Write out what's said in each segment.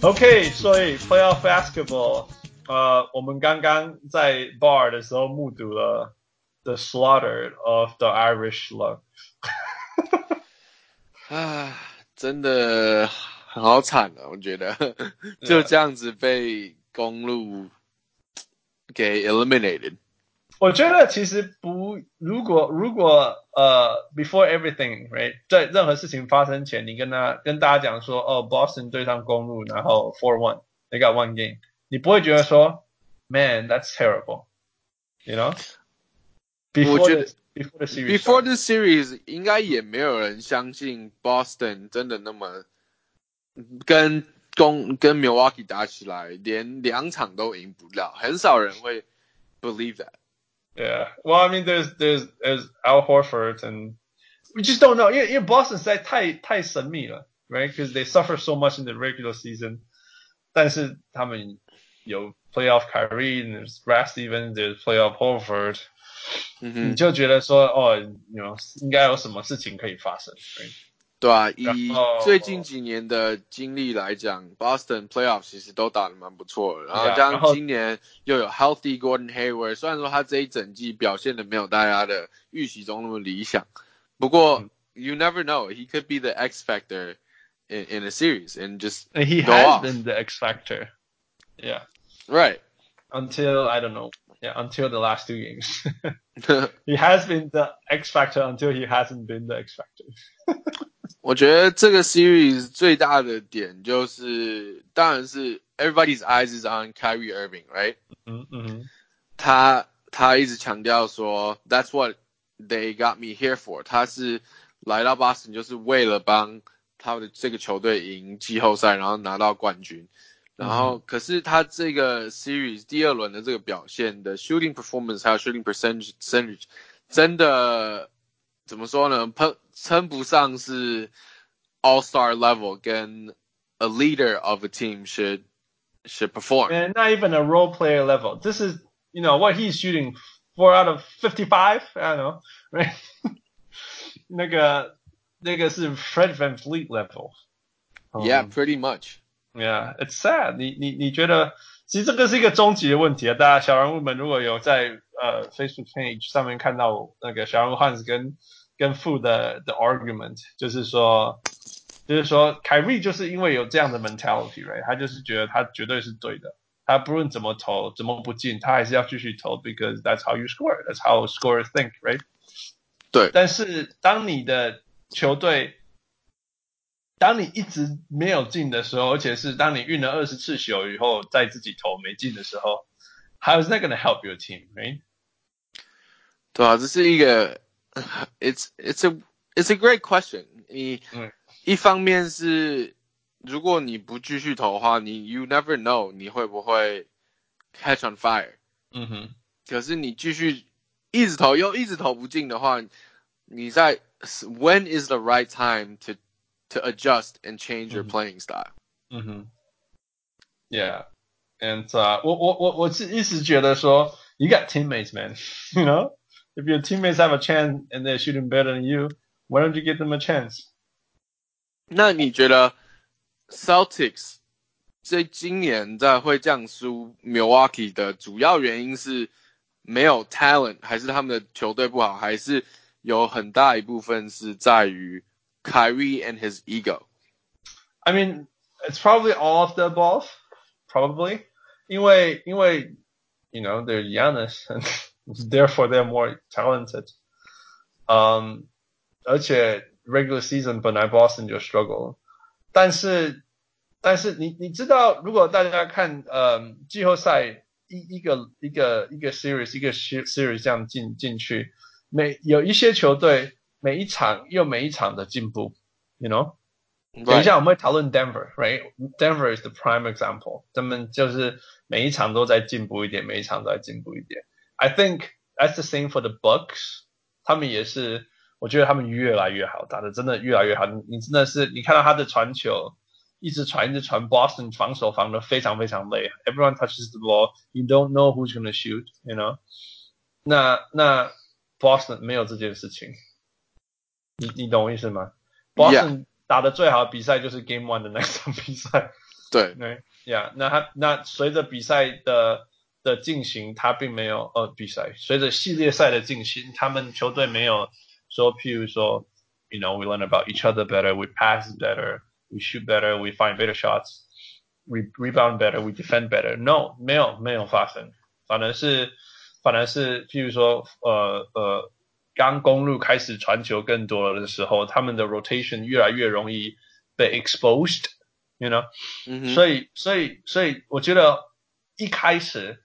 OK，所以 playoff basketball，呃，我们刚刚在 bar 的时候目睹了 the slaughter of the Irish lug。啊，真的好惨啊！我觉得就这样子被公鹿给 eliminated。我觉得其实不，如果如果呃，before everything，right，在任何事情发生前，你跟他跟大家讲说，哦，Boston 对上公鹿，然后 four one，they got one game，你不会觉得说，man，that's terrible，you know？我觉得 before the series，before the series 应该也没有人相信 Boston 真的那么跟公跟 Milwaukee 打起来，连两场都赢不了，很少人会 believe that。Yeah. Well, I mean, there's there's there's Al Horford, and we just don't know. 因为因为 Boston 实在太太神秘了，right? Because they suffer so much in the regular season. 但是他们有 playoff Kyrie, and there's Brad Stevens, there's playoff Horford. 嗯哼你就觉得说，哦，you know，应该有什么事情可以发生，right? 对啊，以然后最近几年的经历来讲，Boston playoff 其实都打得蛮不错的。然后 Yeah，加上然后今年又有 healthy Gordon Hayward，虽然说他这一整季表现的没有大家的预期中那么理想，不过、you never know，he could be the X factor in in a series and just And he go has off. been the X factor. Yeah. right. Until I don't know. Yeah, until the last two games. he has been the X factor until he hasn't been the X factor. 我觉得这个 series 最大的点就是，当然是 everybody's eyes is on Kyrie Irving，right？嗯嗯哼。他他一直强调说，That's what they got me here for。他是来到 Boston 就是为了帮他的这个球队赢季后赛，然后拿到冠军。然后，可是他这个 series 第二轮的这个表现的 shooting performance 还有 shooting percentage 真的怎么说呢？称称不上是 All Star level，跟 a leader of a team should should perform. Not even a role player level. This is you know what he's shooting four out of fifty five. I don't know, right? 那个那个是 Fred VanVleet level. Yeah, um, pretty much. Yeah, it's sad. 你你你觉得，其实这个是一个终极的问题啊！大家小人物们如果有在呃 Facebook page 上面看到那个小人物汉斯跟跟 Fu 的的 argument，就是说，就是说凯瑞就是因为有这样的 mentality，right？他就是觉得他绝对是对的，他不论怎么投，怎么不进，他还是要继续投，because that's how you score，that's how scorers think，right？对但是当你的球队，当你一直没有进的时候，而且是当你运了二十次球以后再自己投没进的时候，How is that going to help your team, right? 对啊，这是一个 ，it's it's a it's a great question 你。嗯一方面是如果你不继续投的话，你 you never know 你会不会 catch on fire。嗯哼，可是你继续一直投又一直投不进的话，你在 when is the right time to to adjust and change your 嗯 playing style？嗯哼，Yeah, and uh, 我我我我是一直觉得说，You got teammates, man. You know, if your teammates have a chance and they're shooting better than you, why don't you give them a chance? 那你觉得 Celtics 这今年在会这样输 Milwaukee 的主要原因是没有 talent，还是他们的球队不好，还是有很大一部分是在于 Kyrie and his ego？ I mean, it's probably all of the above, probably. 因为因为 you know they're Giannis and therefore they're more talented. Um, 而且 regular season 本来 Boston 就 struggle，但是但是你你知道，如果大家看呃季后赛一一个一个一个 series 一个 se- series 这样进进去，每有一些球队每一场又每一场的进步，you know。等一下我们会讨论 Denver，right？Denver is the prime example，他们就是每一场都在进步一点，每一场都在进步一点。 I think that's the same for the Bucks，他们也是，我觉得他们越来越好，打的真的越来越好。你你真的是，你看到他的传球，一直传一直传，Boston 防守防的非常非常累，everyone touches the ball，you don't know who's gonna shoot，you know 那那 Boston 没有这件事情，你你懂我意思吗？Boston 打的最好的比赛就是 Game One 的那场比赛 对，对，Yeah，那他那随着比赛的 的进行，他并没有呃比赛，随着系列赛的进行，他们球队没有说，譬如说，you know，we learn about each other better，we pass better，we shoot better，we find better shots，we rebound better，we defend better，no，没有没有发生，反而是反而是譬如说，呃呃，刚公路开始传球更多了的时候，他们的 rotation 越来越容易被 exposed，you know，所以所以所以我觉得一开始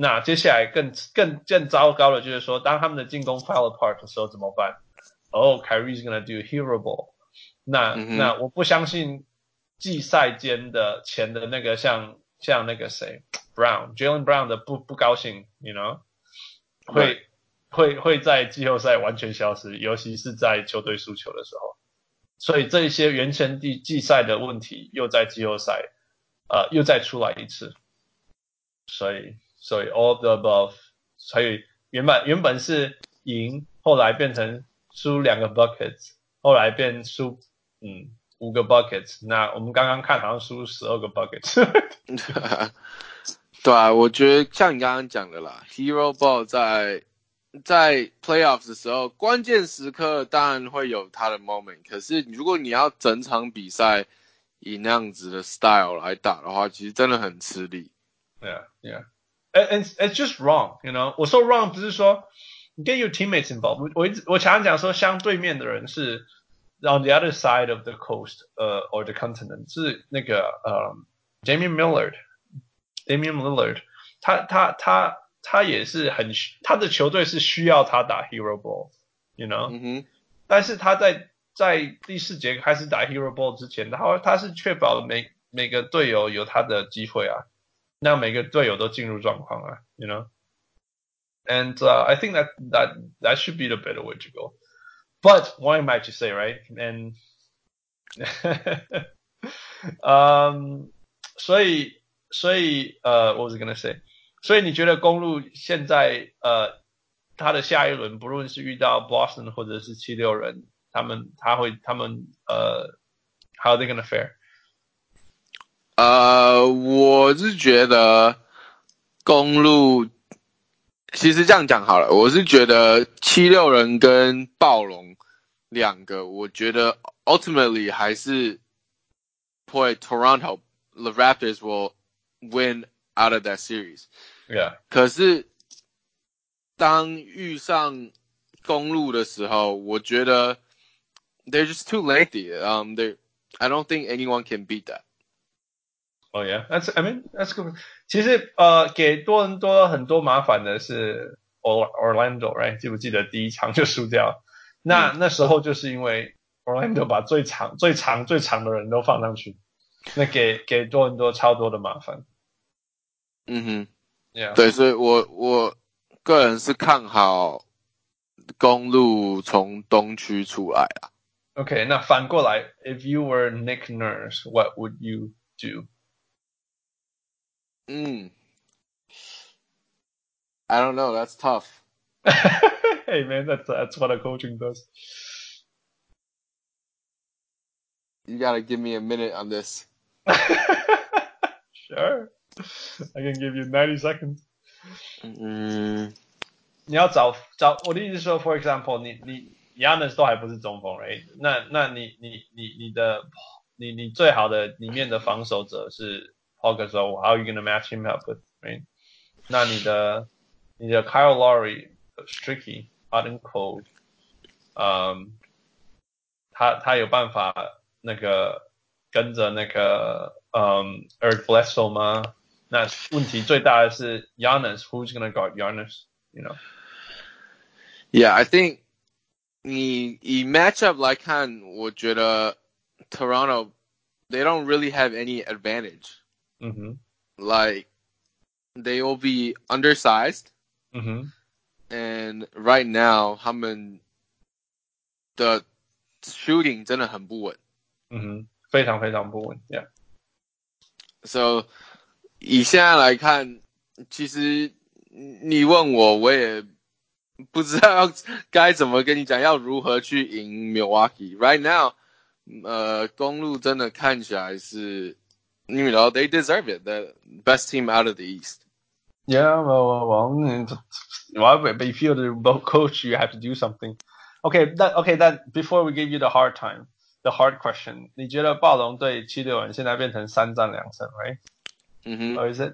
那接下来更更更糟糕的就是说，当他们的进攻 fell apart 的时候怎么办？哦、oh,，Kyrie is gonna do hero ball。那、嗯那我不相信季赛间的前的那个像像那个谁 Brown Jalen Brown 的不不高兴，you know，会会会在季后赛完全消失，尤其是在球队输球的时候。所以这一些原先季季赛的问题又在季后赛呃又再出来一次。所以所以 all the above，所以原本原本是赢，后来变成输两个 buckets，后来变输嗯五个 buckets。那我们刚刚看好像输十二个 buckets。对啊，我觉得像你刚刚讲的啦，Hero Ball 在在 Playoffs 的时候，关键时刻当然会有他的 moment，可是如果你要整场比赛以那样子的 style 来打的话，其实真的很吃力。Yeah, yeah. And it's it's just wrong, you know. 我说 wrong 不是说 get your teammates involved 我。我一直我常常讲说，相对面的人是 on the other side of the coast, 呃、uh, or the continent 是那个呃、um, Damian Millard, Damian Lillard，他他他他也是很他的球队是需要他打 hero ball，you know、嗯哼，但是他在在第四节开始打 hero ball 之前，他他是确保每每个队友有他的机会啊。 now 每个队友都进入状况了，you know。And uh, I think that that that should be the better way to go. But why might you say, right? And um, 所以所以呃、uh,，what was I gonna say？所以你觉得公鹿现在呃，他的下一轮不论是遇到 Boston 或者是七六人，他们他会他们呃、uh,，how are they gonna fare？呃，我是觉得公鹿，其实这样讲好了，我是觉得七六人跟暴龙两个，我觉得 ultimately 还是 Toronto the Raptors will win out of that series。Yeah。可是当遇上公鹿的时候，我觉得 they're just too lengthy。Um, they I don't think anyone can beat that。哦耶，那是 I mean that's good。其实呃，给多伦多很多麻烦的是 Orlando，right？记不记得第一场就输掉？那、嗯、那时候就是因为 Orlando 把最长、最长、最长的人都放上去，那给给多伦多超多的麻烦。嗯哼，对，所以我我个人是看好公鹿从东区出来啊。Okay，那反过来，If you were Nick Nurse，what would you do？Mm. I don't know. That's tough. hey man, that's that's what a coaching does. You gotta give me a minute on this. sure, I can give you ninety seconds. Mm. 你要找找我的意思是说，for example，你你 Giannis 都还不是中锋，right？那那你你你你的你你最好的里面的防守者是 how are you gonna match him up with right？那你的你的 Kyle Lowry、Stricky、Hot and Cold，嗯，他他有办法那个跟着那个嗯 um, Eric Bledsoe 吗？那问题最大的是 who's gonna guard Giannis? yeah, I think 你以 matchup 来看，我觉得 Toronto they don't really have any advantage. Mm-hmm. Like they will be undersized. Mm-hmm. And right now 他们的 shooting mm-hmm. So, 以现在来看，其实你问我，我也不知道该怎么跟你讲，要如何去赢 Milwaukee。Right now，呃，公鹿真的看起来是 ，you know they deserve it，the best team out of the East。 Yeah, well, well, well. mm, Well, but if you're the bo- coach, you have to do something. Okay, that okay. That before we give you the hard time, the hard question. 你觉得暴龙对七六人现在变成三战两胜，right? 嗯哼， Or is it?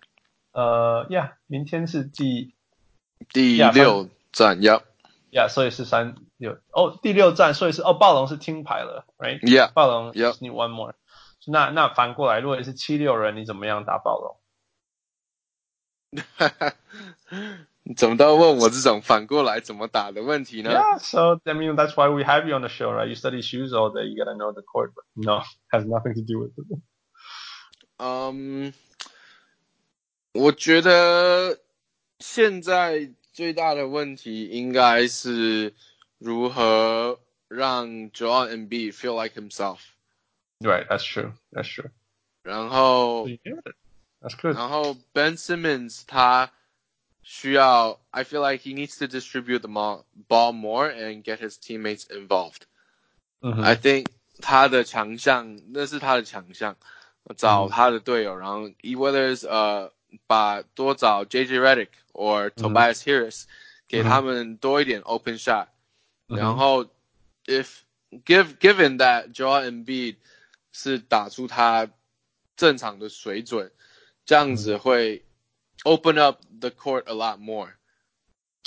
呃、yeah，明天是第第 Yeah，六战，Yep， ，yeah，所以是三六哦，第六战，所以是哦，暴龙是听牌了，right? Yeah，暴龙 Yep just need one more. 那那反过来，如果是七六人，你怎么样打暴龙？你怎么都问我这种反过来怎么打的问题呢？Yeah, so I mean that's why we have you on the show, right? You study shoes all day, you gotta know the court, but no, has nothing to do with it. 嗯，我觉得现在最大的问题应该是如何让 Joel Embiid feel like himself，Right, that's true. That's true. 然后 So you did it. That's good. 然后 Ben Simmons 他需要，I feel like he needs to distribute the ball ball more and get his teammates involved。 Mhm. I think 他的强项，那是他的强项，找嗯他的队友，然后 whether is 呃把多找 JJ Redick or Tobias Harris，、给他们多一点 open shot，、嗯哼然后 if give given that Joel Embiid 是打出他正常的水准，这样子会 open up the court a lot more，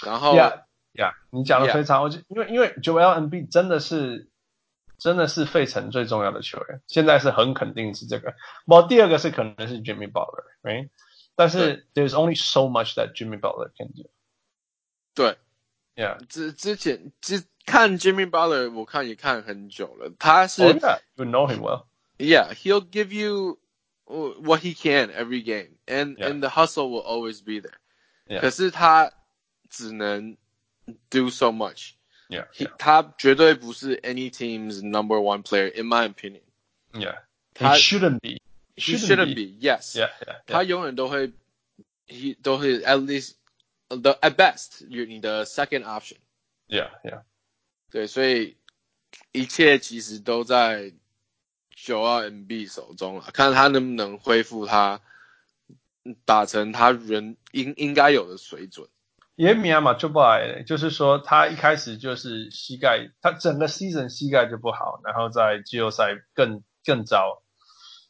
然后 Yeah, yeah. 你讲的.非常，我就因为因为 Joel Embiid 真的是真的是费城最重要的球员，现在是很肯定是这个。我第二个是可能是 Jimmy Butler，right？但是 there's only so much that Jimmy Butler can do. 对。Yeah. 之之前之看 Jimmy Butler，我看也看很久了。他是、Oh yeah, you know him well. yeah, he'll give you what he can every game, and Yeah. and the hustle will always be there. Yeah. 可是他只能 do so much. Yeah, He, yeah, 他绝对不是 any team's number one player, in my opinion. yeah. He 他 shouldn't be. he shouldn't be. Yes. Yeah, yeah, 他 yeah. 永远都会，he 都会 at least the at best 你的 second option。 Yeah, yeah. 对，所以一切其实都在 九二 MB 手中了，看他能不能恢复他打成他人应应该有的水准。也米亚马就不矮，就是说他一开始就是膝盖，他整个 season 膝盖就不好，然后在季后赛更更糟，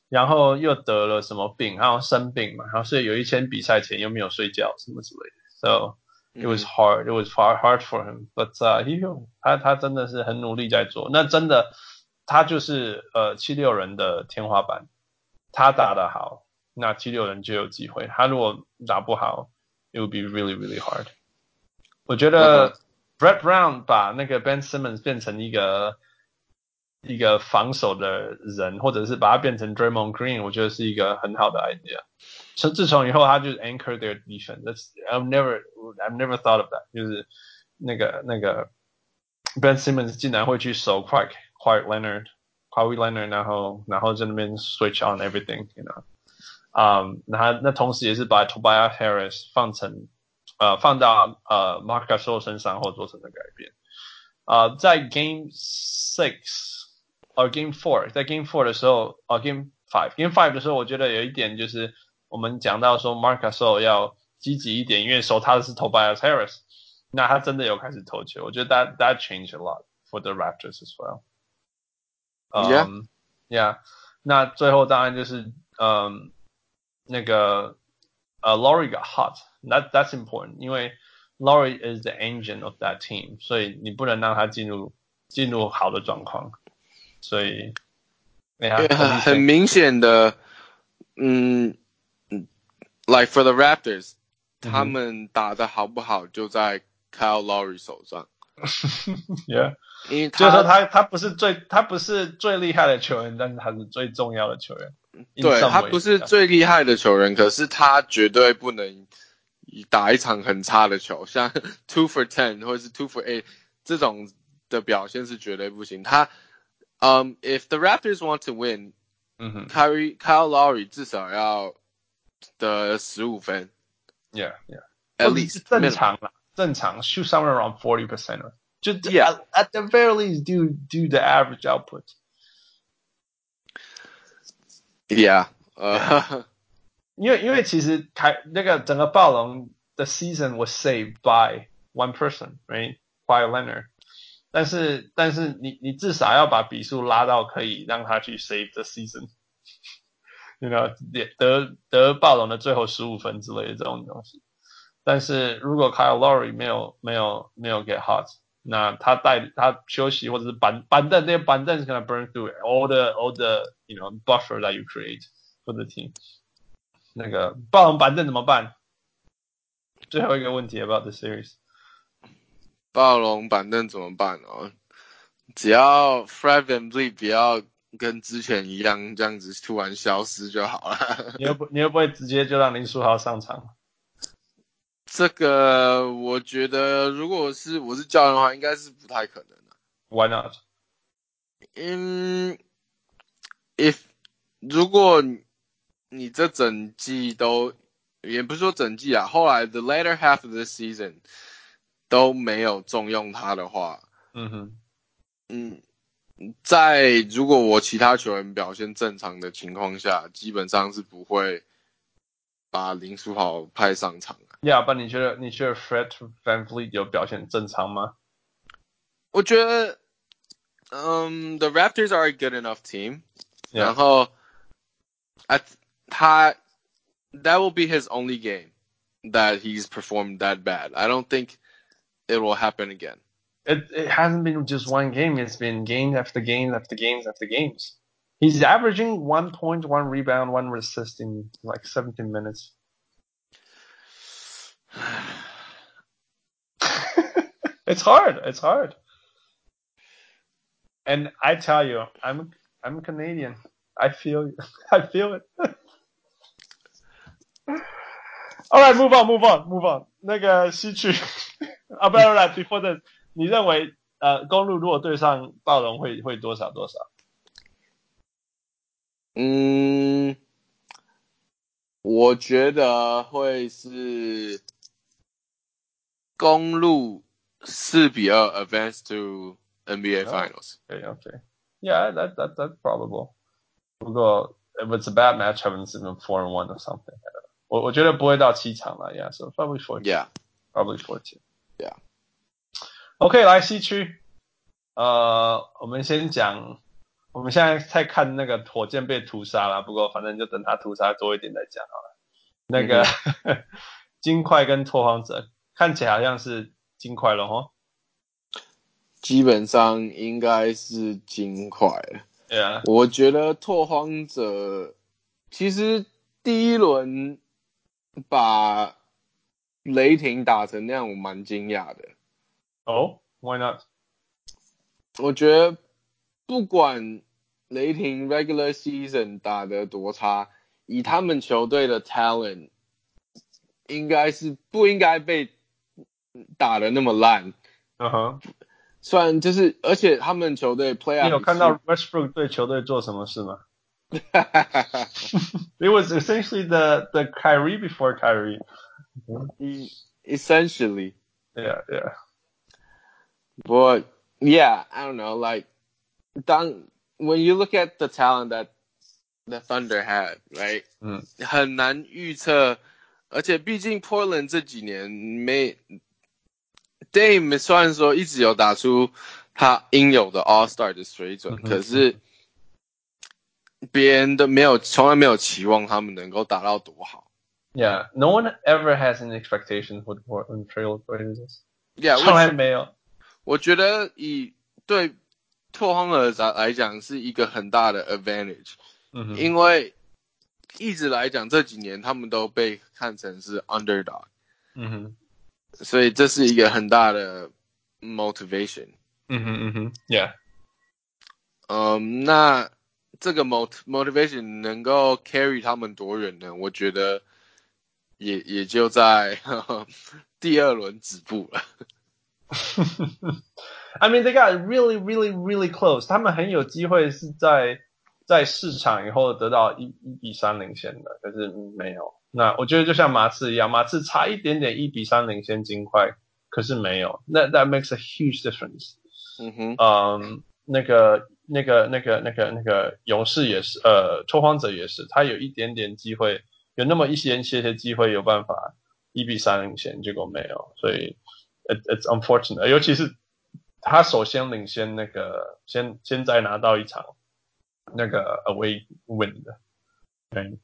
然后又得了什么病，然后生病嘛，然后所以有一天比赛前又没有睡觉什么之类的，so it was hard, it was hard hard for him, but uh, he 他他真的是很努力在做，那真的他就是呃七六人的天花板，他打得好，那七六人就有机会，他如果打不好。it would be really really hard。我觉得 Brett Brown 把那个 Ben Simmons 变成一个一个防守的人，或者是把他变成 Draymond Green，我觉得是一个很好的 idea。从自从以后，他就是 anchor their defense。That's I've never I've never thought of that。就是那个那个 Ben Simmons 竟然会去守 Quiet Kawhi Leonard, Kawhi Leonard，然后然后在那边 switch on everything，you know。嗯，那那同时也是把 um, Tobias Harris 放成呃放到呃 Marc Gasol Game Six 呃 Game Four，在 Game Four 的时候，呃 Game Five，Game Five 的时候，我觉得有一点就是我们讲到说 Mark 要积极一点，因为守他的是 Tobias Harris，那他真的有开始投球，我觉得 that that changed a lot for the Raptors as well。嗯，Yeah，那最后当然就是嗯那个呃 Lowry got hot，that that's important，因为 Lowry is the engine of that team，所以你不能让他进入进入好的状况，所以因为很很明显。的，嗯，like for the Raptors，他们打的好不好就在 Kyle Lowry 手上。Yeah. 因为就是说他他不是最他不是最厉害的球员，但是他是最重要的球员。对他不是最厉害的球员，可是他绝对不能打一场很差的球，像 two for ten 或者是 two for eight 这种的表现是绝对不行。他，嗯、i f the Raptors want to win，嗯哼 Kyrie Kyle Lowry 至少要得十五分，Yeah Yeah，，at least 正常啦，正常 shoot somewhere around forty percent，就 Yeah. at, at the very least do do the average output。 Yeah，呃，因为因为其实开那个整个暴龙的 season was saved by one person，right? By Leonard。但是但是你你至少要把比数拉到可以让他去 save the season。you know 得得暴龙的最后十五分之类的这种东西。但是如果 Kyle Lowry 没有没有没有 get hot， 那他带他休息或者是板板凳，那些板凳是 gonna burn through all the all the you know buffer that you create for the team。那个暴龙板凳怎么办？最后一个问题 about the series。暴龙板凳怎么办哦？只要 Fred VanVleet 不要跟之前一样这样子突然消失就好了。你又不你又不会直接就让林书豪上场？这个我觉得，如果是我是教练的话，应该是不太可能的。Why not？嗯，if 如果你这整季都，也不是说整季啊，后来 the later half of the season 都没有重用他的话，嗯哼，嗯，在如果我其他球员表现正常的情况下，基本上是不会把林书豪派上场亚班，你觉得你觉得 Fred VanVleet 有表现正常吗？我觉得，嗯、um,，The Raptors are a good enough team，、yeah. 然后，at 他 that will be his only game that he's performed that bad. I don't think it will happen again. It, it hasn't been just one game. It's been game after game after games after games. He's averaging one point, one rebound, one assist in like 17 minutes it's hard. It's hard. And I tell you, I'm I'm Canadian. I feel I feel it. All right, move on, move on, move on。那个西区啊，不要来 before that，你认为呃公鹿如果对上暴龙会会多少多少？嗯，我觉得会是公路四比二 advance to NBA Oh. Finals。Okay, okay. Yeah, that that that's probable. 不过 if it's a bad matchup, it's even four and one or something. 我我觉得不会到七场了，Yeah, so probably four. Yeah，Probably fourteen. Yeah. OK，来西区，呃，我们先讲，我们现在在看那个火箭被屠杀了，不过反正就等他屠杀多一点再讲好了。那个、金块跟拓荒者看起来好像是金块了哈。基本上应该是金块了。Yeah，我觉得拓荒者其实第一轮把雷霆打成那样，我蛮惊讶的。哦、w h y not？我觉得不管雷霆 regular season 打得多差，以他们球队的 talent，应该是不应该被 打得那么烂。嗯哼，虽然就是，而且他们球队 play 你有看到 Westbrook 对球队做什么事吗？It was essentially the the Kyrie before Kyrie. essentially. Yeah, yeah. But yeah, I don't know. Like, 当 when you look at the talent that the Thunder had, right? 嗯，很难预测，而且毕竟 Portland 这几年没 Dame 虽然说一直有打出他应有的 All Star 的水准，嗯可是别人都没有从来没有期望他们能够打到多好。Yeah, no one ever has an expectation for the Portland Trail Blazers. Yeah，从来没有。我觉得以对拓荒者来讲是一个很大的 advantage，、嗯哼，因为一直来讲这几年他们都被看成是 underdog，嗯哼，所以这是一个很大的 motivation。嗯哼，嗯哼，Yeah. 嗯，那这个 mot motivation 能够 carry 他们多远呢？我觉得也也就在第二轮止步了。I mean, they got really, really, really close. 他们很有机会是在在市场以后得到一一比三领先的，可是没有。那我觉得就像马刺一样，马刺差一点点一比三领先金块，可是没有。那 that makes a huge difference. 嗯哼，嗯，那个、那个、那个、那个、那个勇士也是，呃，拓荒者也是，他有一点点机会，有那么一些些些机会有办法一比三领先，结果没有，所以 it it's unfortunate，尤其是他首先领先那个，先先再拿到一场那个 away win 的，对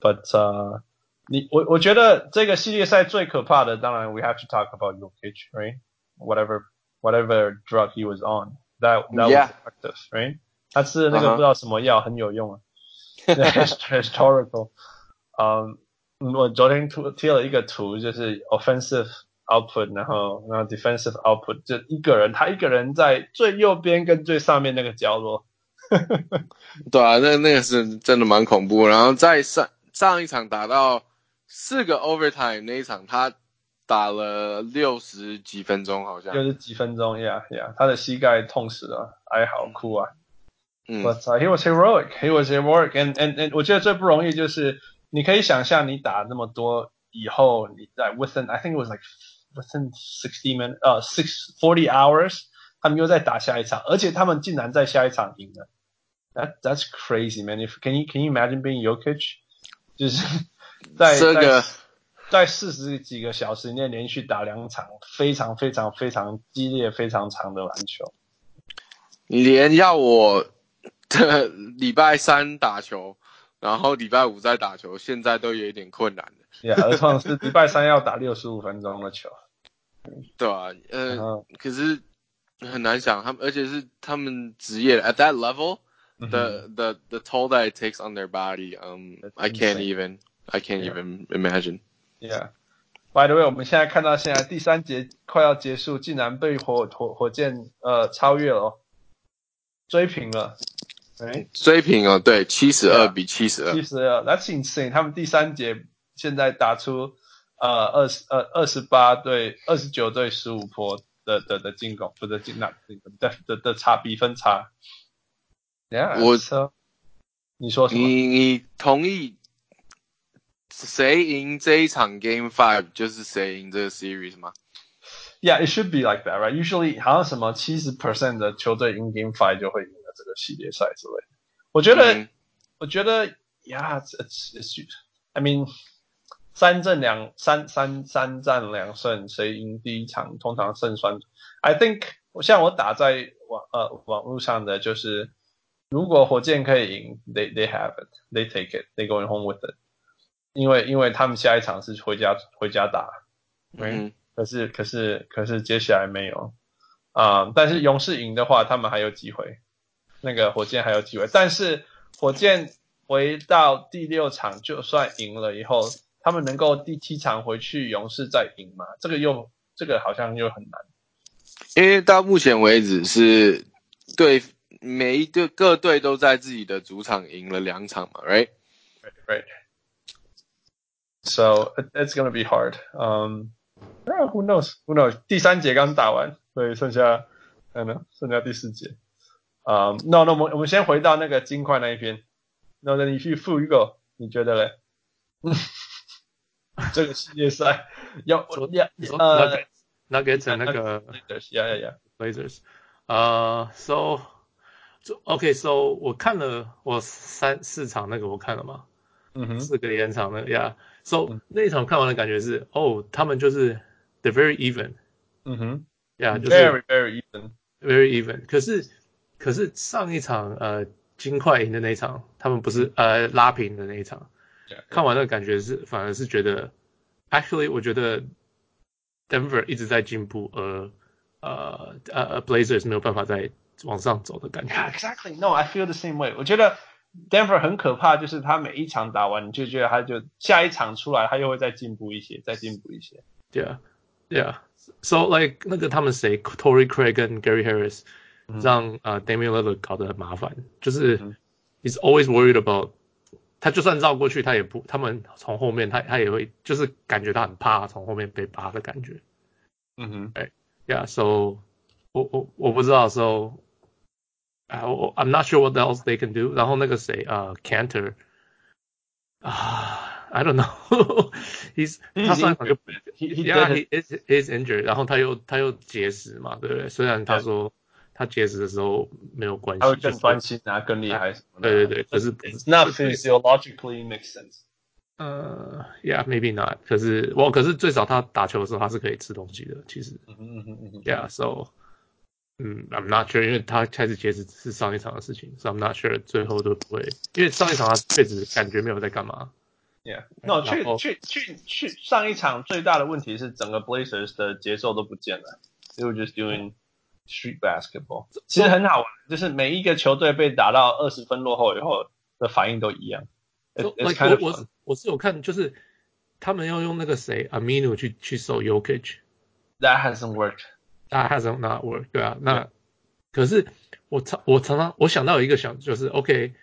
，but 呃、你我我觉得这个系列赛最可怕的，当然 we have to talk about Jokic，right？Whatever whatever drug he was on, that that Yeah. was effective, right? 他吃的那个 Uh-huh. 不知道什么药很有用啊 historical。嗯，我昨天图贴了一个图，就是 offensive output，然后然后 defensive output，就一个人，他一个人在最右边跟最上面那个角落。对啊，那那个是真的蛮恐怖。然后在上 上一场打到四个 overtime 那一场，他打了六十几分钟，好像。就是几分钟，yeah yeah，他的膝盖痛死了，哀嚎哭啊。嗯 But、uh, he was heroic. He was heroic. And and and 我觉得最不容易就是你可以想象你打那么多以后，你在 within I think it was like within sixty minutes 呃、uh, six forty hours，他们又在打下一场，而且他们竟然在下一场赢了。That that's crazy, man. If can you can you imagine being Jokic？就是在这个在在四十几个小时内连续打两场非常非常非常激烈、非常长的篮球。连要我的礼拜三打球，然后礼拜五再打球，现在都有一点困难了，Yeah，何况是礼拜三要打六十五分钟的球。对啊、呃，可是很难想，他们而且是他们职业 at that level。嗯 the the the toll that it takes on their body, um, That's I can't insane. even I can't Yeah. even imagine. Yeah. By the way，我们现在看到现在第三节快要结束，竟然被火火火箭呃超越了哦，追平了。哎，追平哦，对，七十二 Yeah. 比七十二其，实 That's insane。他们第三节现在打出呃二十呃二十八对二十九对十五波的的的进攻，不是进那的的的差比分差。 Yeah，我 so- 你说什么？你你同意谁赢这一场 Game Five 就是谁赢这个 series 吗？Yeah, it should be like that, right? Usually 好像什么七十 percent 的球队赢 Game Five 就会赢了这个系列赛之类的。我觉得，嗯我觉得，Yeah, it's it's, it's I mean，三战两三三三战两胜，谁赢第一场通常胜算。I think 像我打在网呃网络上的就是，如果火箭可以赢，they they have it, they take it, they going home with it，因为因为他们下一场是回家回家打。嗯可是可是可是接下来没有啊、但是勇士赢的话，他们还有机会，那个火箭还有机会。但是火箭回到第六场，就算赢了以后，他们能够第七场回去勇士再赢吗？这个又这个好像又很难。因为到目前为止是对每一个各队都在自己的主场赢了两场嘛，right？Right. So it, it's gonna be hard. Um, yeah, who knows? Who knows? 第三节刚打完，所以剩下，看呢，剩下第四节。啊、um,，那那我们我们先回到那个金块那一边。那那你去负一个，你觉得嘞？这个系列赛要说要你说呃 Nuggets 那个呀呀呀，Blazers，呃、s o OK，So 我看了我三四场那个我看了嘛，嗯哼，四个延长的，Yeah，So 嗯。那一场看完的感觉是，哦，他们就是 They're very even，Yeah，嗯哼。就是，very very even。very even。可是可是上一场呃金块赢的那一场，他们不是呃拉平的那一场，Yeah, 看完那个感觉是反而是觉得，actually 我觉得 Denver 一直在进步，而呃呃 Blazers 没有办法再往上走的感觉。Yeah, exactly. No, I feel the same way. 我觉得 Denver 很可怕，就是他每一场打完，你就觉得他就下一场出来，他又会再进步一些，再进步一些。Yeah, yeah. So like 那个他们谁，Tory Craig 跟 Gary Harris，让呃 Damian Lillard 搞得很麻烦，就是嗯 he's always worried about，他就算绕过去，他也不，他们从后面，他他也会，就是感觉他很怕从后面被扒的感觉。嗯哼，哎 Yeah, so 我我我不知道，so Uh, I'm not sure what else they can do. 然后那个谁，呃、uh,，Kanter，啊、uh,，I don't know. he's 他上场就 he yeah he is is injured，然后他又他又结石嘛，对不对？虽然他说他结石的时候没有关系，他会更专心啊，更厉害什么的。对对对，可是 it's not physiologically makes sense。呃，yeah，maybe not。可是我可是最少他打球的时候他是可以吃东西的，其实。嗯嗯嗯嗯。Yeah，so。嗯，I'm not sure，因为他开始截止是上一场的事情，所以 I'm not sure 最后都不会，因为上一场他确实感觉没有在干嘛。Yeah，那去去去去上一场最大的问题是整个 Blazers 的节奏都不见了，They were just doing street basketball。其实很好玩，就是每一个球队被打到二十分落后以后的反应都一样。我我我是有看，就是他们要用那个谁 Aminu 去去守 Yokich，That hasn't worked。它它 not not work，对啊，那可是我常我常常我想到一个想就是 OK，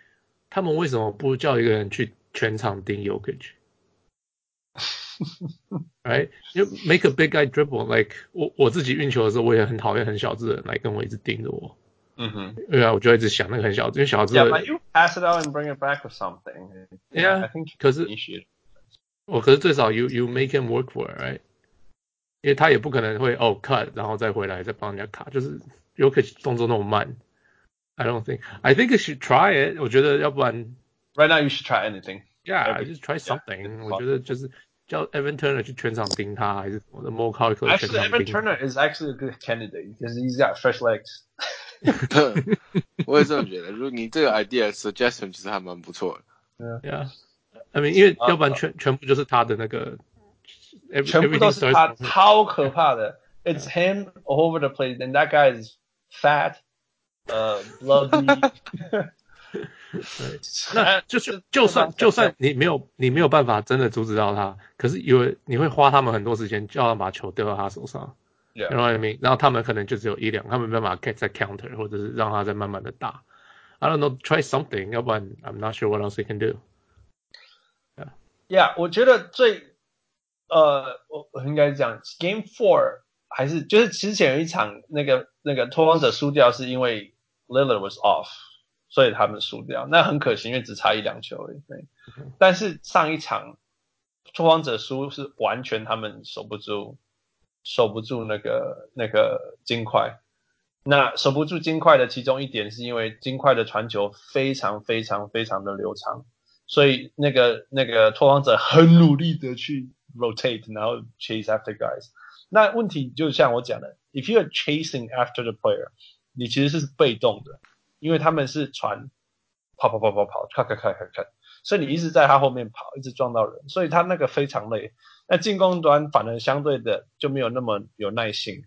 他们为什么不叫一个人去全场盯 Jokic？right，就 make a big guy dribble，like 我我自己运球的时候，我也很讨厌很小只的人来跟我一直盯着我。嗯哼，对啊，我就一直想那个很小，因为小只。Yeah, but you pass it out and bring it back or something. Yeah, I think. 可是，我可是最少 you you make him work for it, right? 因为他也不可能会哦 cut 然后再回来再帮人家卡，就是有可动作那么慢。I don't think. I think you should try it. 我觉得要不然 Right now, you should try anything. Yeah, Every- just try yeah, something. it's 我觉得就是叫 Evan Turner 去全场盯他，还是什么的 Mo c a l k e r 全 Actually, 场 Evan 盯。 Turner is actually a good candidate because he's got fresh legs. 我也这么觉得。如果你这个 idea suggestion 其实还蛮不错的。 Yeah, I mean，因为啊要不然全全部就是他的那个 ，every- 全部都 everything 是他， starts from him. 超可怕的。It's him all over the place, and that guy is fat, uh, bloody. 对那就是就算就算你没有你没有办法真的阻止到他，可是有你会花他们很多时间叫他把球丢到他手上 Yeah. ，you know what I mean？然后他们可能就只有一两，他们没办法再 counter 或者是让他再慢慢的打。I don't know, try something，要不然 I'm not sure what else they can do。 Yeah，我觉得最 呃，我我应该讲 Game Four 还是就是之前有一场那个那个拓荒者输掉是因为 Lillard was off，所以他们输掉，那很可惜，因为只差一两球而已。对，但是上一场拓荒者输是完全他们守不住，守不住那个那个金块。那守不住金块的其中一点是因为金块的传球非常非常非常的流畅。所以那个那个拓荒者很努力的去 rotate，然后 chase after guys。那问题就像我讲的，if you are chasing after the player，你其实是被动的，因为他们是传跑跑跑跑跑，看看看看看，所以你一直在他后面跑，一直撞到人，所以他那个非常累。那进攻端反而相对的就没有那么有耐性，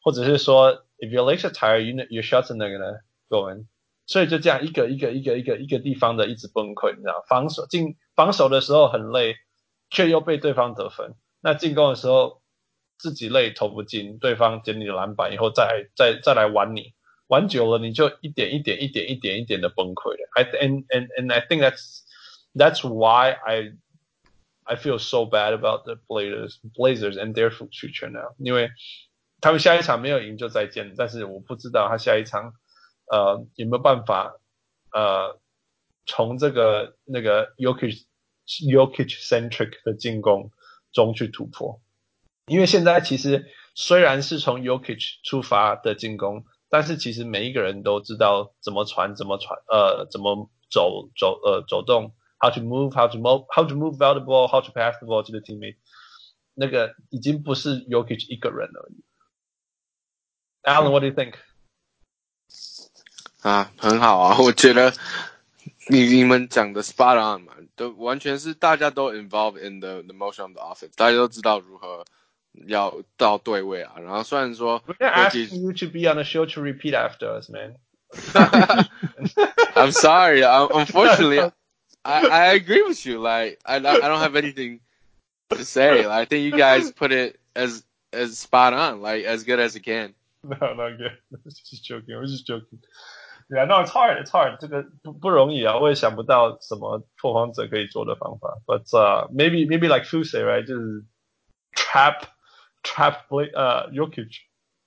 或者是说，if your legs are tired，you know your shots are not gonna go in。所以就这样一个一个一个一个一个地方的一直崩溃，你知道，防守进防守的时候很累， 却又被对方得分。那进攻的时候自己累投不进，对方捡你的篮板以后再再再来玩你，玩久了你就一点一点一点一点一点的崩溃了。I and and and I think that's that's why I I feel so bad about the Blazers Blazers and their future now，因为他们下一场没有赢就再见，但是我不知道他下一场。呃，有没有办法呃从这个那个 Yokich Yokich centric 的进攻中去突破？因为现在其实虽然是从 Yokich 出发的进攻，但是其实每一个人都知道怎么传，怎么传，呃，怎么走走呃走动，how to move，how to move how to move out the ball，how to pass the ball to the teammate。那个已经不是 Yokich 一个人而已。Alan，what do you think？啊，很好啊，我觉得你你们讲的 spot on 嘛，都完全是大家都 involved in the the motion of the offense，大家都知道如何要到对位啊。然后虽然说 We're not asking you to be on a show to repeat after us, man. I'm sorry, I, unfortunately, I I agree with you. Like I I don't have anything to say. Like, I think you guys put it as as spot on, like as good as it can. No, not good. I was just joking. I was just joking. Yeah, no, it's hard, it's hard. 这个不不容易啊，我也想不到什么拓荒者可以做的方法。But uh, maybe maybe like Fuse, right? 就是 trap trap play uh Jokic.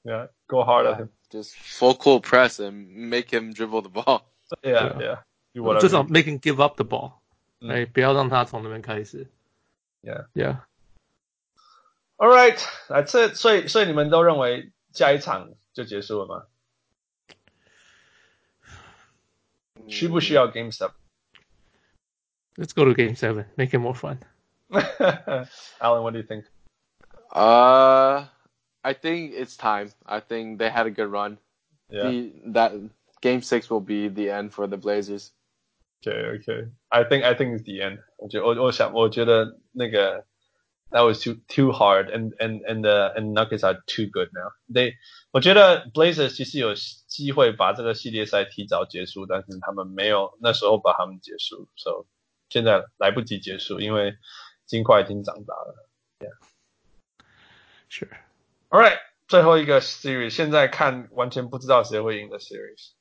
Yeah, go hard at him. Just full court press and make him dribble the ball. Yeah, yeah. Do 至 whatever. 少 make him give up the ball，嗯哎、不要让他从那边开始。 Yeah. Yeah， All right, that's it. 所以所以你们都认为下一场就结束了吗？ 需不需要 Game Seven？ Let's go to Game Seven, make it more fun. Alan, what do you think? Uh, I think it's time. I think they had a good run. Yeah. The, that game six will be the end for the Blazers. Okay, okay. I think I think it's the end. 我觉我我想我觉得那个 that was too too hard and and and the and Nuggets are too good now. They 我觉得 Blazers 其实有机会把这个系列赛提早结束，但是他们没有那时候把他们结束，so 现在来不及结束，因为金块已经长大了。 Sure. All right，最后一个 series，现在看完全不知道谁会赢的 series。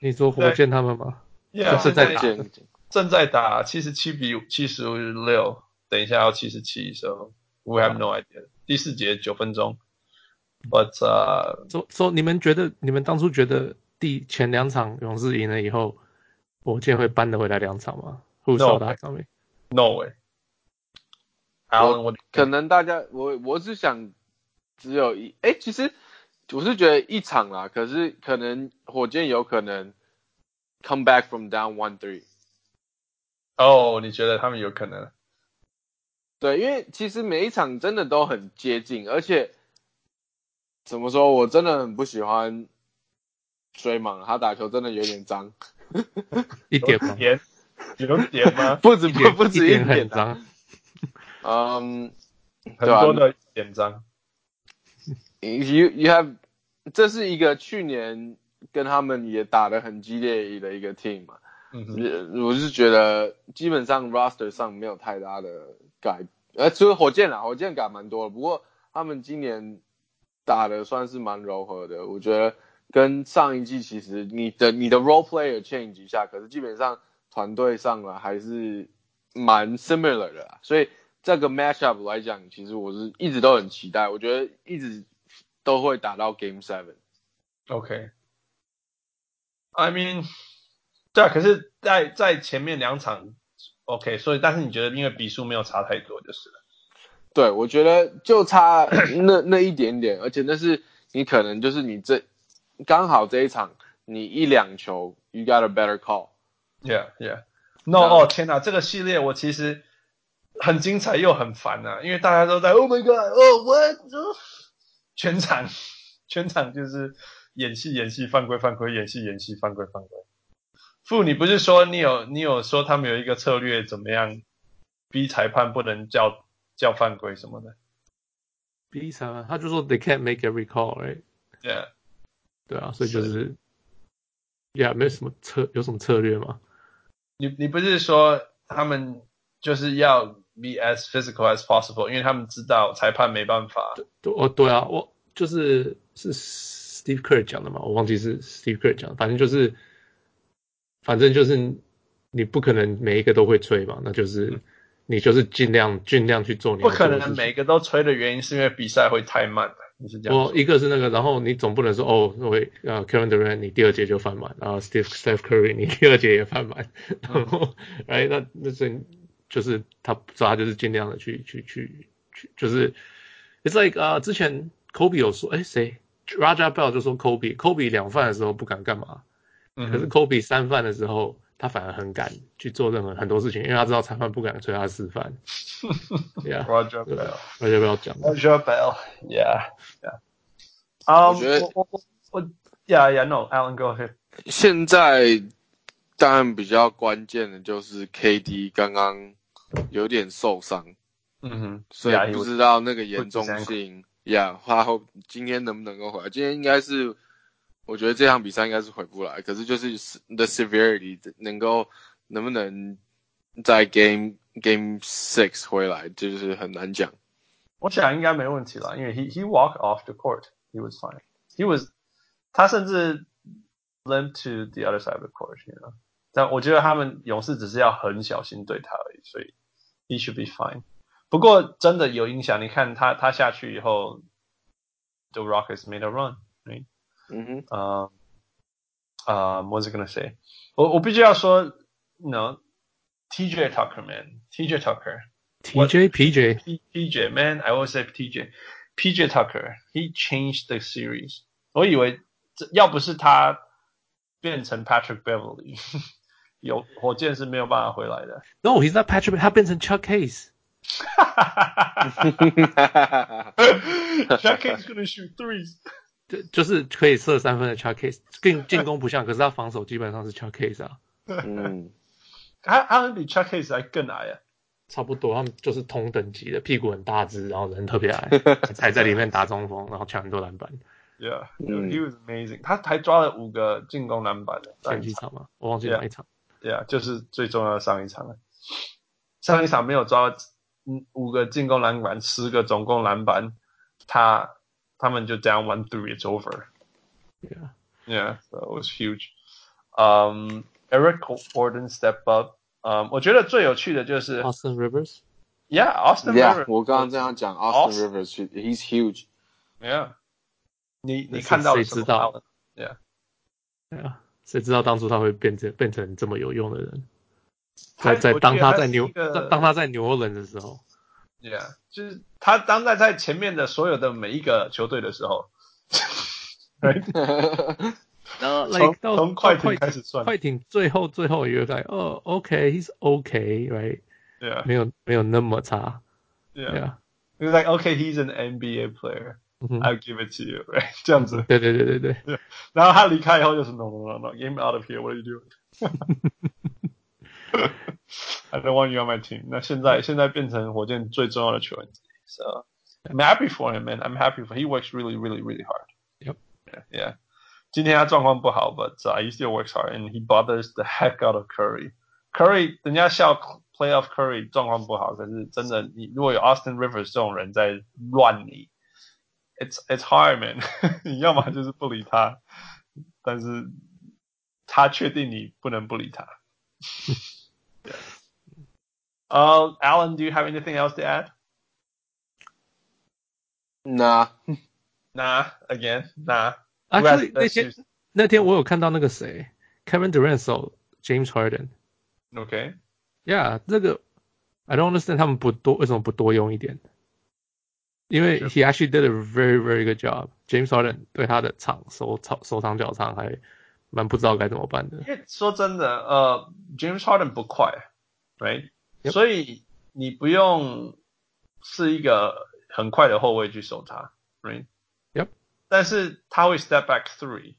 你说火箭他们吗？ Yeah，正在打见正在打七十七比七十六， 等一下要七十七，so we have no idea。第四节九分钟，but 呃、说说你们觉得你们当初觉得第前两场勇士赢了以后，火箭会扳得回来两场吗？Who saw that coming？no way。Alan，我可能大家我我是想只有一哎、其实我是觉得一场啦，可是可能火箭有可能 come back from down one three。哦，你觉得他们有可能？对，因为其实每一场真的都很接近，而且怎么说，我真的很不喜欢追莽，他打球真的有点脏，一点吗？点有点吗？不止不不止一点脏。嗯，很多的点脏。You you have，这是一个去年跟他们也打得很激烈的一个 team 嘛，嗯我是觉得基本上 roster 上没有太大的改，呃，除了火箭啦，火箭改蛮多的，不过他们今年打的算是蛮柔和的，我觉得跟上一季其实你的你的 role player change 一下，可是基本上团队上了还是蛮 similar 的啦，所以这个 matchup 来讲，其实我是一直都很期待，我觉得一直都会打到 Game Seven。OK。I mean，对啊，可是在，在前面两场 OK，所以但是你觉得因为比数没有差太多就是了。对，我觉得就差那那一点点，而且那是你可能就是你这刚好这一场你一两球，you got a better call。Yeah, yeah. No，那哦天哪，这个系列我其实很精彩又很烦啊，因为大家都在 Oh my God，哦 What，哦全场全场就是演戏演戏犯规犯规演戏演戏犯规犯规。傅，你不是说你有你有说他们有一个策略怎么样逼裁判不能叫叫犯规什么的逼裁判，他就说 they can't make every call，right？？Yeah，对啊，所以就是，yeah，没有什么策，有什么策略吗？你你不是说他们就是要 be as physical as possible，因为他们知道裁判没办法。对，哦，对啊，我就是是 Steve Kerr 讲的嘛，我忘记是 Steve Kerr 讲的，反正就是，反正就是你不可能每一个都会吹嘛，那就是你就是尽量尽量去做你不可能每个都吹的原因是因为比赛会太慢了，你是这样。我？一个是那个，然后你总不能说哦，我呃 Kevin Durant 你第二节就犯满，然后 Steve Steph Curry 你第二节也犯满，然后哎那那是就是他不知道他就是尽量的去去去去，就是 it's like 啊、之前 Kobe 有说，哎谁？Raja Bell 就说 Kobe Kobe 两犯的时候不敢干嘛，可是 Kobe 三犯的时候他反而很敢去做任何很多事情，因为他知道裁判不敢催他四犯，Yeah，，Roger 对 Bell。Raja Bell 讲的。Roger Bell，yeah，yeah。啊，我觉得我我我我，yeah yeah，no，Alan go ahead。现在当然比较关键的就是 KD 刚刚有点受伤，嗯哼，所以 Yeah, 不知道那个严重性呀，他后今天能不能够回来？今天应该是，我觉得这场比赛应该是回不来。可是就是 the severity 能够能不能在 game game six 回来，这就是很难讲。我想应该没问题了，因为 he he walked off the court，he was fine。he was，他甚至 limp to the other side of the court，you know。但我觉得他们勇士只是要很小心对他而已，所以 he should be fine。不过真的有影响，你看他他下去以后，the Rockets made a run，right？ Mm-hmm. Um, um, what was I gonna say？我我必须要说，no。TJ Tucker man, TJ Tucker, TJ PJ man, I always say TJ, PJ Tucker, he changed the series. 我以为要不是他变成 Patrick Beverley，有火箭是没有办法回来的。No, he's not Patrick. 他变成 Chuck Hayes. Chuck Hayes gonna shoot threes. 就就是可以射三分的 Chuck Hayes，更进攻不像，可是他防守基本上是 Chuck Hayes 啊，嗯，他他们比 Chuck Hayes 还更矮啊。差不多，他们就是同等级的，屁股很大只，然后人特别矮，还在里面打中锋，然后抢很多篮板。Yeah, 嗯 he was amazing. 他还抓了五个进攻篮板的。前几场嘛，我忘记哪一场。Yeah，就是最重要的上一场了。上一场没有抓嗯五个进攻篮板，十个总共篮板，他他们就 down one three, it's over. Yeah. Yeah, so it was huge. Um, Eric Gordon step up. Um, 我觉得最有趣的就是、 Austin Rivers， Yeah, Austin Yeah， Rivers. 我刚刚这样讲 Austin ，Austin Rivers，he's huge。 Yeah. 你你那是看到了什么谁知道 talent？？Yeah. 对啊，谁知道当初他会变成变成这么有用的人？他在在我觉得他当他在牛是一个当当他在牛 Orleans 的时候， Yeah，就是他当在在前面的所有的每一个球队的时候，right？然后从 like 到从快艇开始算快艇最后最后一个在哦，OK，he's OK，right，Yeah, 没有没有那么差 yeah.，Yeah，He was like, okay, he's an NBA player. 嗯哼 I'll give it to you, right? 这样子。对对对对对，然后他离开以后就是 no, no, no, no, get me out of here. What are you doing? I don't want you on my team. 那现在现在变成火箭最重要的球员之一，so I'm happy for him, man. I'm happy for he works really, really, really hard. Yep. Yeah, yeah. 今天他状况不好，but、uh, he still works hard and he bothers the heck out of Curry. Curry，人家笑 playoff Curry 状况不好，可是真的，你如果有 Austin Rivers 这种人在乱你，it's it's hard, man 。你要么就是不理他，但是他确定你不能不理他。 yeah. Uh, Alan, do you have anything else to add? Nah， Nah, again, nah. Who has Actually， the 那 best 天 season? 那天我有看到那个谁，Kevin Durant 手 James Harden。 Okay. Yeah，这个 I don't understand 他们不多为什么不多用一点？因为 he actually did a very very good job。James Harden 对他的场手长手长脚长还 蛮不知道该怎么办的。因为说真的，呃，James Harden 不快，right？、Yep. 所以你不用是一个很快的后卫去守他，right？Yep. 但是他会 step back three，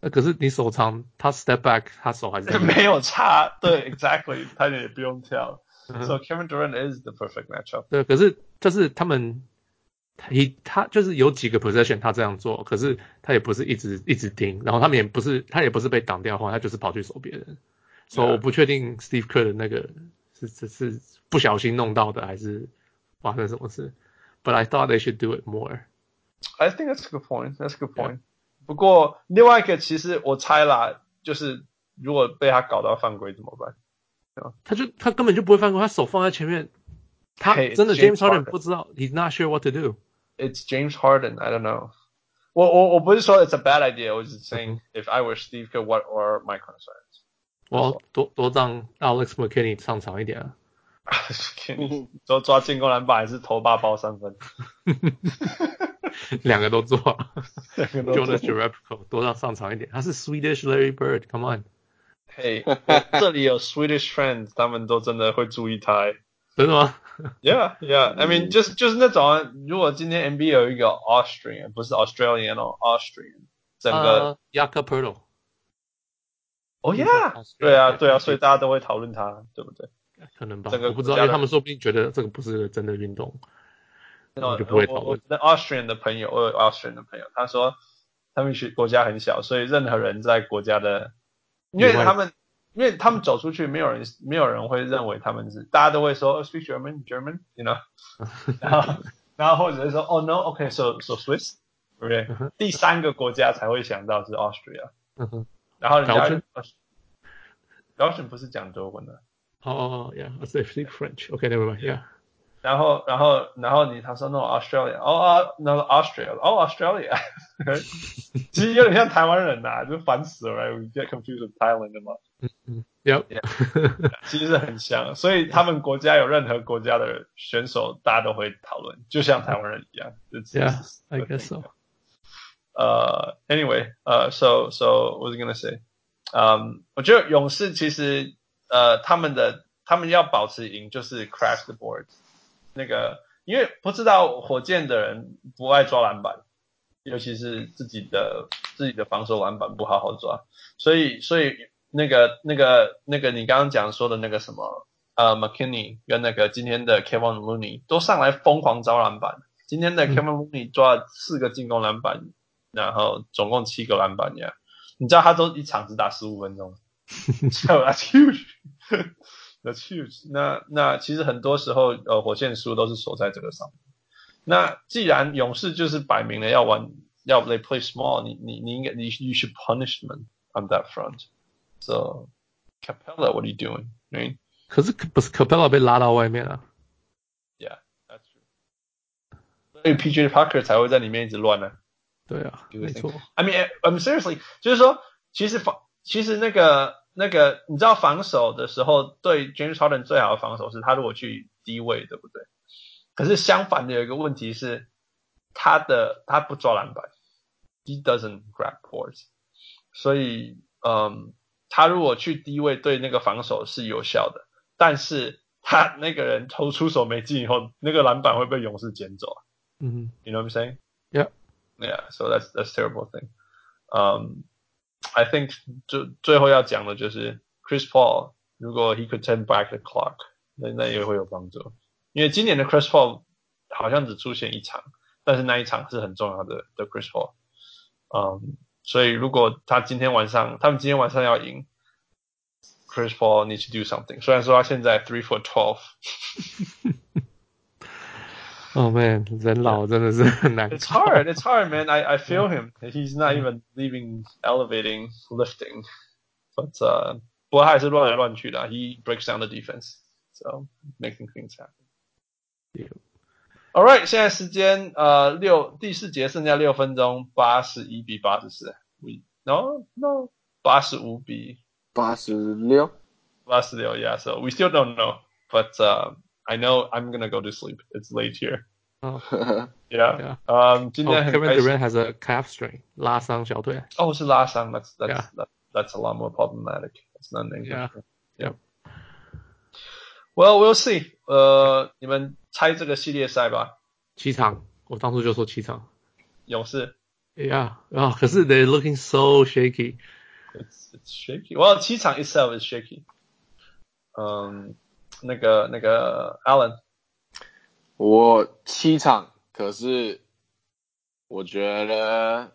那可是你手长，他 step back，他手还是没有差，对，exactly，他也不用跳。So Kevin Durant is the perfect matchup. 对，可是就是他们，他一他就是有几个 position，他这样做，可是他也不是一直一直盯，然后他们也不是他也不是被挡掉的话，他就是跑去守别人。所以我不确定 Steve Kerr 的那个是这是不小心弄到的，还是发生什么事。But I thought they should do it more. I think that's a good point. That's a good point. 不过另外一个，其实我猜啦，就是如果被他搞到犯规怎么办？他就他根本就不会犯规，他手放在前面，他真的 James 差点不知道，he's not sure what to do。it's James Harden. I don't know. Well, well, well so it's a bad idea. I was just saying mm-hmm. if I were Steve Kerr, what are my concerns? 我多多让 Alex McKinnie 上场一点啊。McKinnie 都抓进攻篮板还是投八包三分？两个都做。Jonas Jerebko 多让上场一点，他是 Swedish Larry Bird，Come on。嘿，这里有 Swedish friends，他们都真的会注意他、欸。真的吗？Yeah, yeah. I mean，就是就是那种啊，如果今天 NBA 有一个 Austrian，不是 Australian 哦，Austrian，整个呃 Yaka Pirtle，哦 Yeah，对啊对啊，所以大家都会讨论他，对不对？可能吧，我不知道，因为他们说不定觉得这个不是真的运动，那我就不会讨论。那 Austrian 的朋友，我有 Austrian 的朋友，他说他们学国家很小，所以任何人在国家的，因为他们因为他们走出去，没有人没有人会认为他们是，大家都会说、oh, speak German German，you know，然后然后或者是说哦、oh, no，OK，so、so Swiss，对不对？第三个国家才会想到是 Austria。然后人家 Belgian？Belgian 不是讲德文的，哦哦，Yeah, I speak French. Okay, never mind. Yeah. 然后然后然后你他说 No Australia，哦啊那个 Australia，哦 Australia，其实有点像台湾人呐、就烦死了，right？We get confused with Thailand 嘛，Yep. 其实是很像，所以他们国家有任何国家的选手，大家都会讨论，就像台湾人一样。It's- Yeah, it's- I guess so. 呃、a n y w a y 呃、so so what was I gonna say？嗯、我觉得勇士其实呃，他们的他们要保持赢，就是 crash the board。那个，因为不知道火箭的人不爱抓篮板，尤其是自己的自己的防守篮板不好好抓，所以所以那个那个那个你刚刚讲说的那个什么呃 McKinney 跟那个今天的 Kevin Looney 都上来疯狂招篮板，今天的嗯。Kevin Looney 抓了四个进攻篮板，然后总共七个篮板呀，你知道他都一场只打十五分钟，so that's huge。That's huge 那。那其实很多时候，呃，火箭输都是锁在这个上面。那既然勇士就是摆明了要玩，要 they play small，你你你应该你 you should punish them on that front. So Capella, what are you doing? Right? 可是不是 Capella 被拉到外面了？Yeah, that's true. 所以 PJ Parker 才会在里面一直乱呢、对啊，没错。I mean, I'm seriously，就是说，其实防，其实那个那个，你知道防守的时候，对 James Harden 最好的防守是他如果去低位，对不对？可是相反的有一个问题是，他的他不抓篮板，he doesn't grab boards，所以嗯，他如果去低位对那个防守是有效的，但是他 那个人投出手没进以后，那个篮板会被勇士捡走啊。嗯 You know what I'm saying? Yeah. Yeah. So that's that's terrible thing. Um, I think 最最后要讲的就是 Chris Paul，如果 he could turn back the clock，那那也会有帮助。因为今年的 Chris Paul 好像只出现一场，但是那一场是很重要的的 Chris Paul。嗯，所以如果他今天晚上，他们今天晚上要赢，Chris Paul needs to do something。虽然说他现在 three for twelve。 Oh man，人老真的是很难。 It's hard. It's hard, man. I, I feel him. He's not even leaving, elevating, lifting. But uh, 不过他还是乱来乱去的。He breaks down the defense, so making things happen. Yeah. All right，现在时间呃六第四节剩下六分钟，八十一比八十四。We no no 八十五比八十六，八十六。Yeah, so we still don't know, but uh, I know I'm gonna go to sleep. It's late here. 哦 Yeah. Yeah. Um, 今哦天很，Kevin 开心。 Durant has a calf strain，拉伤小腿。哦，是拉伤，that's that's Yeah. that, that's a lot more problematic. It's not an Yeah. Yeah. Well, we'll see. 呃，你们猜这个系列赛吧，七场，我当初就说七场。勇士。 Yeah，啊、可是 they're looking so shaky。 It's it's shaky. Well, 七场 itself is shaky. 嗯， 那个那个 Alan，我七场，可是我觉得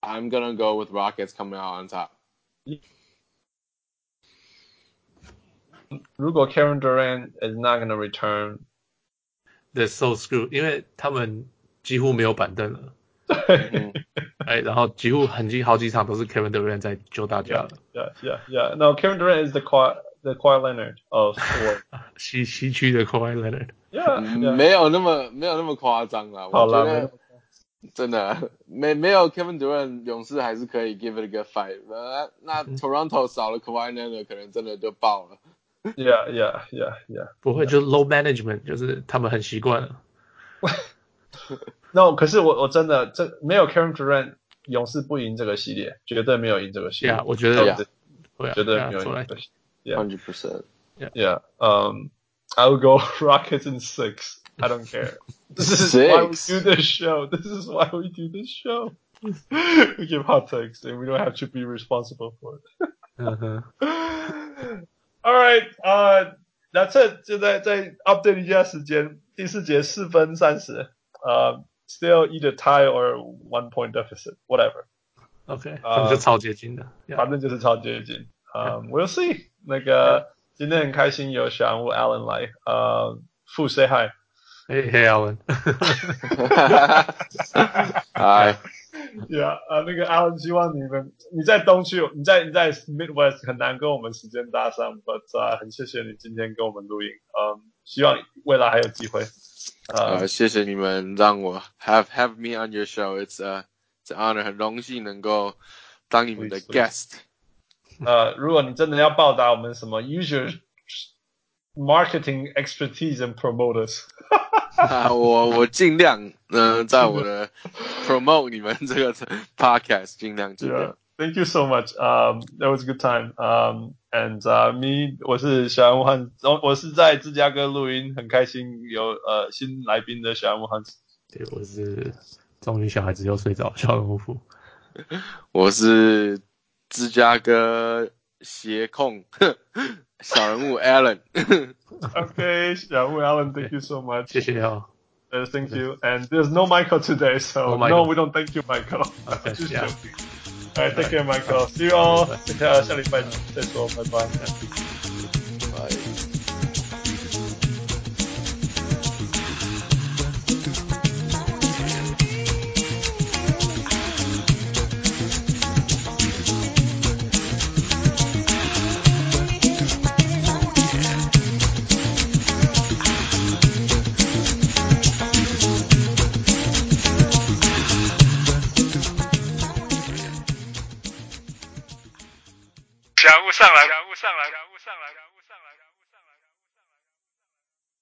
I'm gonna go with Rockets coming out on top。如果 Kevin Durant is not gonna return，they're so screwed，因为他们几乎没有板凳了。对。哎，然后几乎很近好几场都是 Kevin Durant 在救大家了。Yeah, yeah, yeah. No, Kevin Durant is the core. The Kawhi Leonard of sport. 西西区的 Kawhi Leonard。Yeah, 嗯 yeah. 没有那么没有那么夸张啦。好啦我觉得真的没没有 Kevin Durant，勇士还是可以 give it a good fight。呃，那 Toronto 少了 Kawhi Leonard，可能真的就爆了。Yeah, yeah, yeah, yeah. 不会，就是 low management，就是他们很习惯了。No，可是我我真的这没有 Kevin Durant，勇士不赢这个系列，绝对没有赢这个系列。Yeah，我觉得啊，绝对没有赢这。个系列。Hundred percent。 Yeah. Um, I will go Rockets in six. I don't care. This is why we Six? do this show. This is why we do this show. we give hot takes and we don't have to be responsible for it. 嗯哼， All right. Uh, that's it. 就在在 update 一下时间，第四节四分三十。呃、still either tie or one point deficit, whatever. OK，啊他们就超接近的。Yeah 反正就是超接近。 嗯、w e l l see。那个今天很开心有小人物 Alan 来，呃，傅 say hi。嘿嘿，阿文。哎， Yeah，啊，那个 Alan 希望你们你在东区，你在你在 Midwest 很难跟我们时间搭上，but、uh, 很谢谢你今天跟我们录音，嗯、希望未来还有机会。呃、呃，谢谢你们让我 have have me on your show. It's a it's an honor，很荣幸能够当你们的 Please, please. guest。 呃，如果你真的要报答我们什么，use your marketing expertise and promoters，。啊，我我尽量嗯、呃在我的 promote 你们这个 podcast 尽量尽 Yeah, thank you so much. Um, that was a good time. Um, and uh, me，我是小人物汉，我我是在芝加哥录音，很开心有呃新来宾的小人物汉。对，我是终于小孩子又睡着，小人物夫。我是芝加哥鞋控小人物 Alan。 Okay, 小人物 Alan，thank you so much. 谢谢哦。 Uh, thank you. And there's no Michael today, so No no, Michael. we don't thank you, Michael. Okay, Just yeah. joking. All right, take care, Michael. See you all. 下下礼拜再说，拜拜。